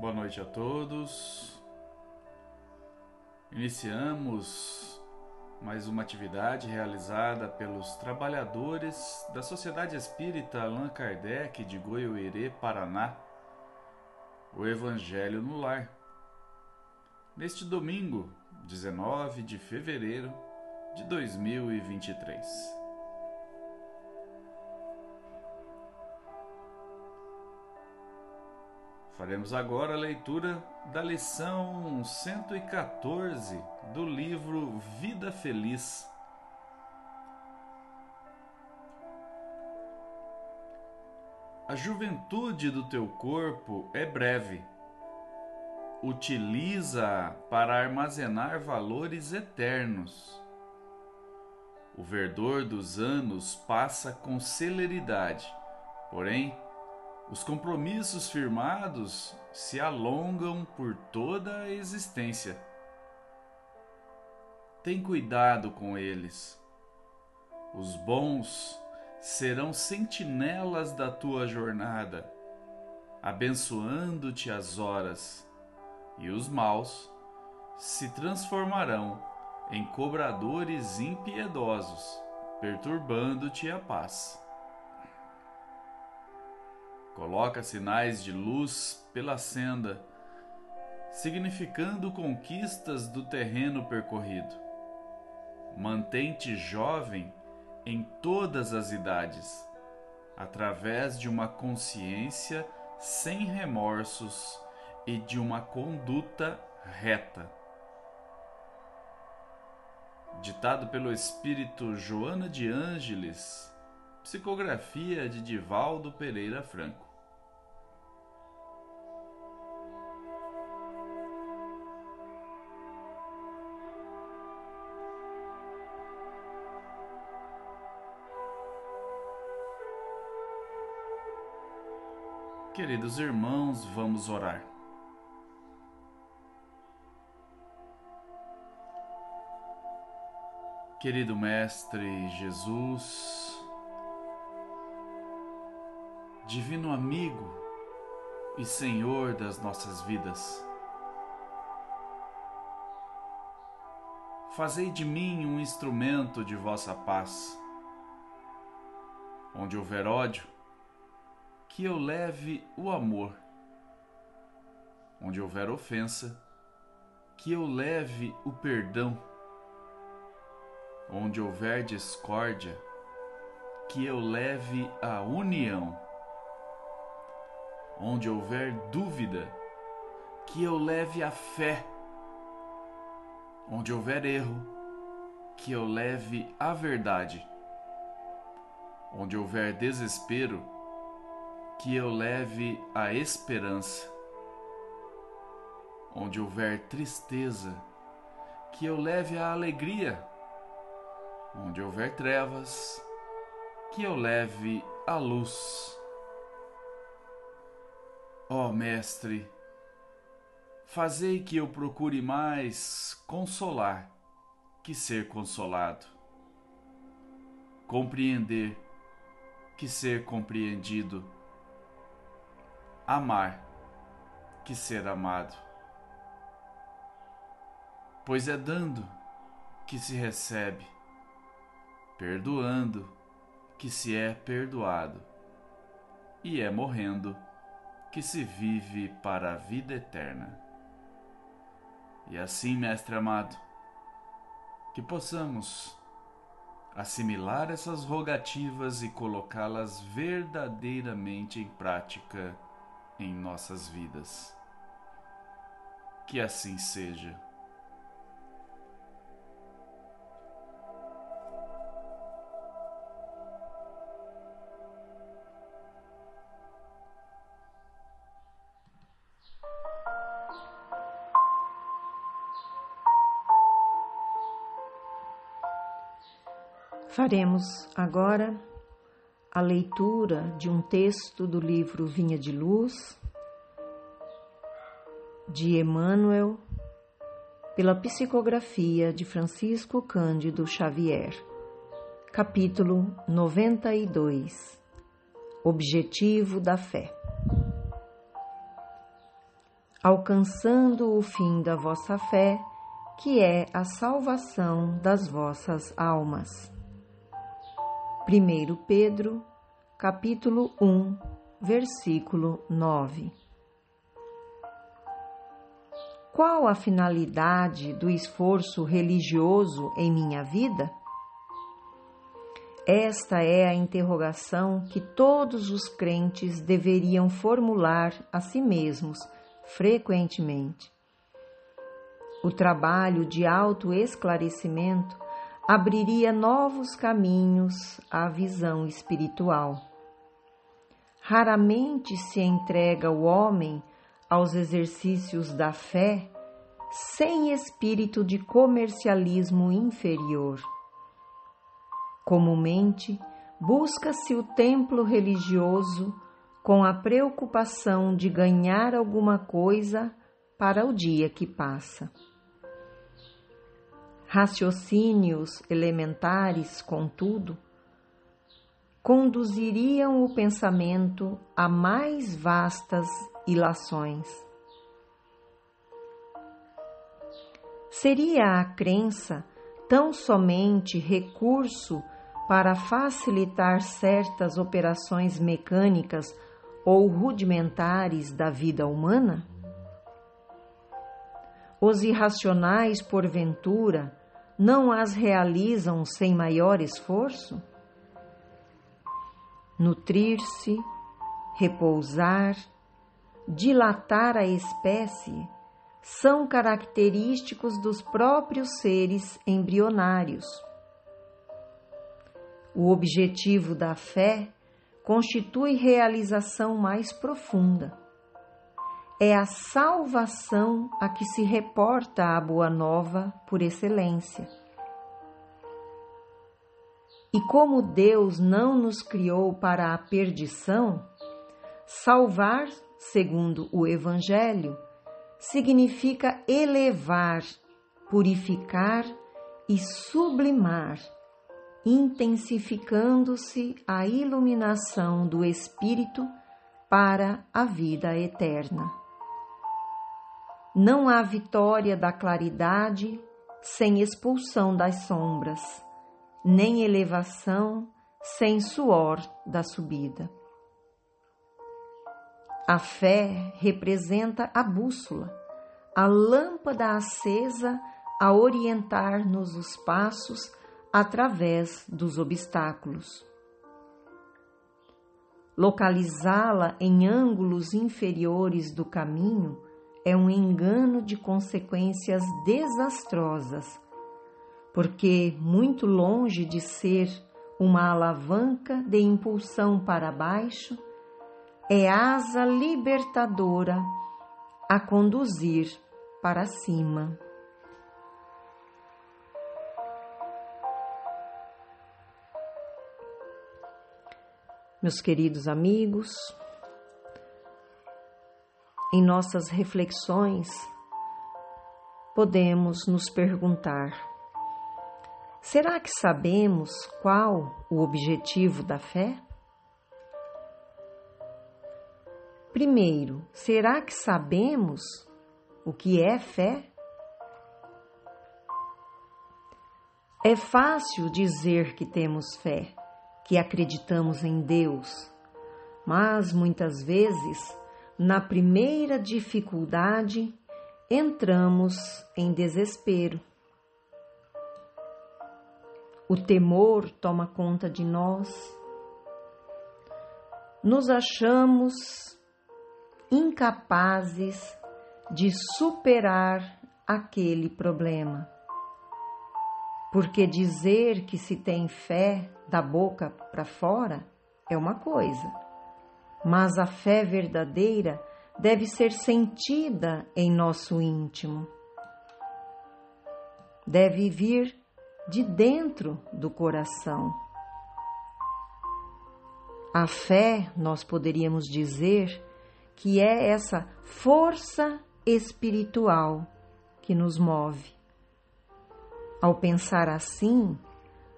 Boa noite a todos. Iniciamos mais uma atividade realizada pelos trabalhadores da Sociedade Espírita Allan Kardec de Goiôerê, Paraná, o Evangelho no Lar. Neste domingo, 19 de fevereiro de 2023. Faremos agora a leitura da lição 114 do livro Vida Feliz. A juventude do teu corpo é breve. Utiliza-a para armazenar valores eternos. O verdor dos anos passa com celeridade, porém, os compromissos firmados se alongam por toda a existência. Tem cuidado com eles. Os bons serão sentinelas da tua jornada, abençoando-te as horas, e os maus se transformarão em cobradores impiedosos, perturbando-te a paz. Coloca sinais de luz pela senda, significando conquistas do terreno percorrido. Mantém-te jovem em todas as idades, através de uma consciência sem remorsos e de uma conduta reta. Ditado pelo espírito Joana de Ângeles, psicografia de Divaldo Pereira Franco. Queridos irmãos, vamos orar. Querido Mestre Jesus, Divino amigo e Senhor das nossas vidas, fazei de mim um instrumento de vossa paz. Onde houver ódio, que eu leve o amor. Onde houver ofensa, que eu leve o perdão. Onde houver discórdia, que eu leve a união. Onde houver dúvida, que eu leve a fé. Onde houver erro, que eu leve a verdade. Onde houver desespero, que eu leve a esperança. Onde houver tristeza, que eu leve a alegria. Onde houver trevas, que eu leve a luz. Ó oh, Mestre, fazei que eu procure mais consolar que ser consolado, compreender que ser compreendido amar que ser amado. Pois é dando que se recebe, perdoando que se é perdoado, e é morrendo que se vive para a vida eterna. E assim, Mestre amado, que possamos assimilar essas rogativas e colocá-las verdadeiramente em prática em nossas vidas. Que assim seja. Faremos agora a leitura de um texto do livro Vinha de Luz, de Emmanuel, pela psicografia de Francisco Cândido Xavier. Capítulo 92 Objetivo da Fé alcançando o fim da vossa fé, que é a salvação das vossas almas. 1 Pedro, capítulo 1, versículo 9. Qual a finalidade do esforço religioso em minha vida? Esta é a interrogação que todos os crentes deveriam formular a si mesmos frequentemente. O trabalho de autoesclarecimento abriria novos caminhos à visão espiritual. Raramente se entrega o homem aos exercícios da fé sem espírito de comercialismo inferior. Comumente, busca-se o templo religioso com a preocupação de ganhar alguma coisa para o dia que passa. Raciocínios elementares, contudo, conduziriam o pensamento a mais vastas ilações. Seria a crença tão somente recurso para facilitar certas operações mecânicas ou rudimentares da vida humana? Os irracionais, porventura, não as realizam sem maior esforço? Nutrir-se, repousar, dilatar a espécie são característicos dos próprios seres embrionários. O objetivo da fé constitui realização mais profunda. É a salvação a que se reporta a Boa Nova por excelência. E como Deus não nos criou para a perdição, salvar, segundo o Evangelho, significa elevar, purificar e sublimar intensificando-se a iluminação do Espírito para a vida eterna. Não há vitória da claridade sem expulsão das sombras, nem elevação sem suor da subida. A fé representa a bússola, a lâmpada acesa a orientar-nos os passos através dos obstáculos. Localizá-la em ângulos inferiores do caminho é um engano de consequências desastrosas, porque, muito longe de ser uma alavanca de impulsão para baixo, é asa libertadora a conduzir para cima. Meus queridos amigos, em nossas reflexões, podemos nos perguntar: será que sabemos qual o objetivo da fé? Primeiro, será que sabemos o que é fé? É fácil dizer que temos fé que acreditamos em Deus, mas muitas vezes, na primeira dificuldade, entramos em desespero. O temor toma conta de nós, nos achamos incapazes de superar aquele problema. Porque dizer que se tem fé da boca para fora é uma coisa, mas a fé verdadeira deve ser sentida em nosso íntimo. Deve vir de dentro do coração. A fé, nós poderíamos dizer, que é essa força espiritual que nos move. Ao pensar assim,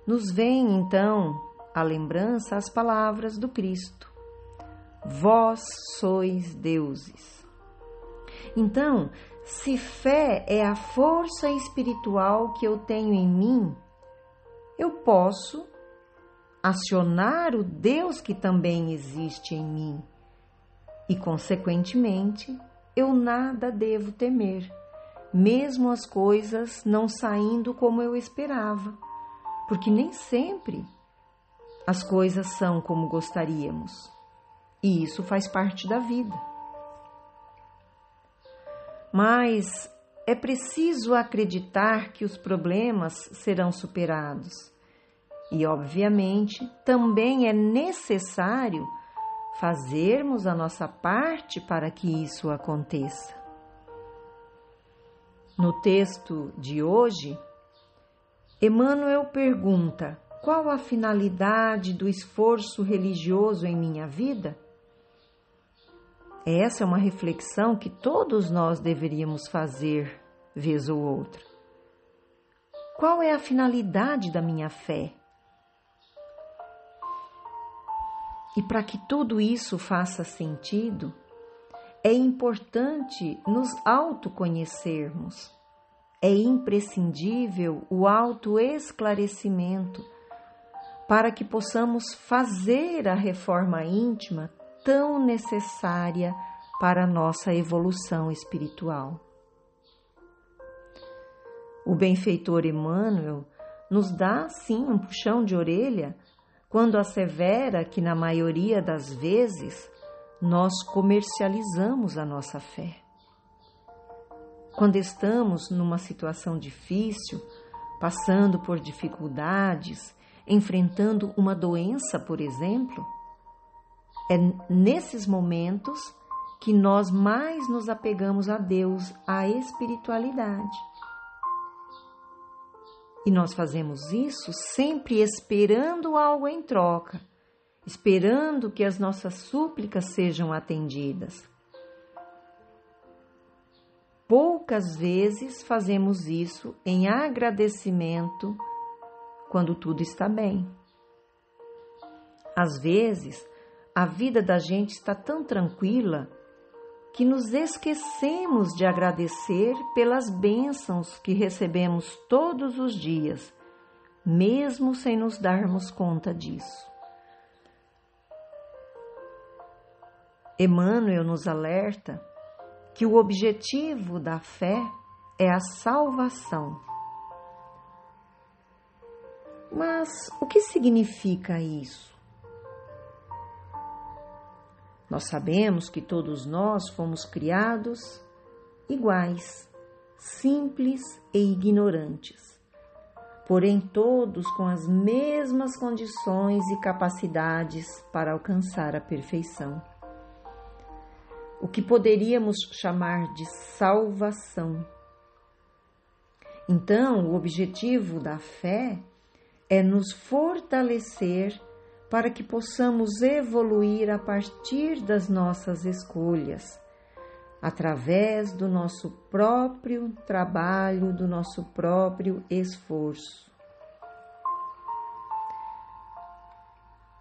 nos vem então a lembrança as palavras do Cristo: Vós sois deuses. Então, se fé é a força espiritual que eu tenho em mim, eu posso acionar o Deus que também existe em mim e, consequentemente, eu nada devo temer, mesmo as coisas não saindo como eu esperava, porque nem sempre as coisas são como gostaríamos, e isso faz parte da vida. Mas é preciso acreditar que os problemas serão superados. E, obviamente, também é necessário fazermos a nossa parte para que isso aconteça. No texto de hoje, Emmanuel pergunta: qual a finalidade do esforço religioso em minha vida? Essa é uma reflexão que todos nós deveríamos fazer, vez ou outra. Qual é a finalidade da minha fé? E para que tudo isso faça sentido, é importante nos autoconhecermos. É imprescindível o autoesclarecimento para que possamos fazer a reforma íntima tão necessária para a nossa evolução espiritual. O benfeitor Emmanuel nos dá, sim, um puxão de orelha quando assevera que, na maioria das vezes, nós comercializamos a nossa fé. Quando estamos numa situação difícil, passando por dificuldades, enfrentando uma doença, por exemplo, é nesses momentos que nós mais nos apegamos a Deus, à espiritualidade. E nós fazemos isso sempre esperando algo em troca, esperando que as nossas súplicas sejam atendidas. Poucas vezes fazemos isso em agradecimento quando tudo está bem. Às vezes, a vida da gente está tão tranquila que nos esquecemos de agradecer pelas bênçãos que recebemos todos os dias, mesmo sem nos darmos conta disso. Emmanuel nos alerta que o objetivo da fé é a salvação. Mas o que significa isso? Nós sabemos que todos nós fomos criados iguais, simples e ignorantes, porém todos com as mesmas condições e capacidades para alcançar a perfeição. O que poderíamos chamar de salvação. Então, o objetivo da fé é nos fortalecer para que possamos evoluir a partir das nossas escolhas, através do nosso próprio trabalho, do nosso próprio esforço.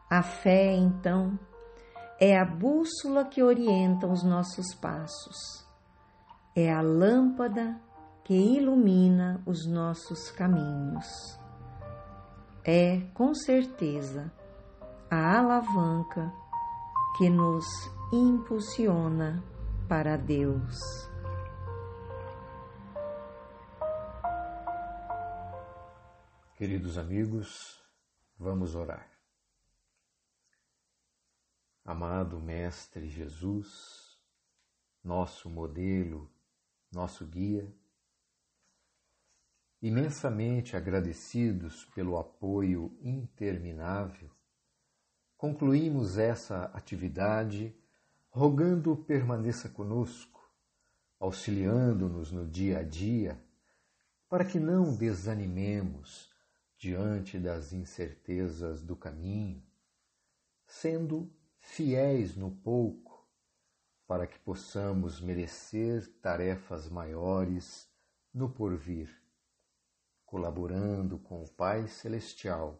A fé, então, é a bússola que orienta os nossos passos, é a lâmpada que ilumina os nossos caminhos. É, com certeza, a alavanca que nos impulsiona para Deus. Queridos amigos, vamos orar. Amado Mestre Jesus, nosso modelo, nosso guia, imensamente agradecidos pelo apoio interminável concluímos essa atividade rogando permaneça conosco, auxiliando-nos no dia a dia, para que não desanimemos diante das incertezas do caminho, sendo fiéis no pouco, para que possamos merecer tarefas maiores no porvir, colaborando com o Pai Celestial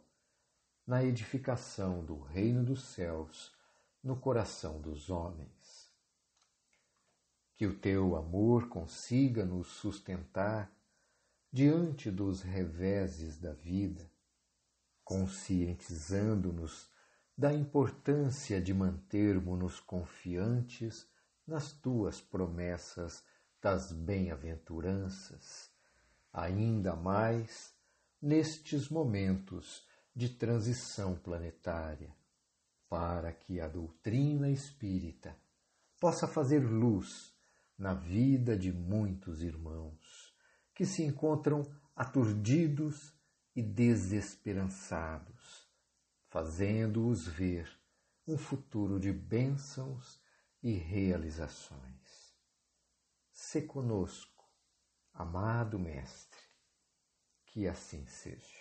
na edificação do reino dos céus no coração dos homens. Que o teu amor consiga nos sustentar diante dos reveses da vida, conscientizando-nos da importância de mantermos-nos confiantes nas tuas promessas das bem-aventuranças, ainda mais nestes momentos de transição planetária, para que a doutrina espírita possa fazer luz na vida de muitos irmãos que se encontram aturdidos e desesperançados, fazendo-os ver um futuro de bênçãos e realizações. Se conosco, amado Mestre, que assim seja.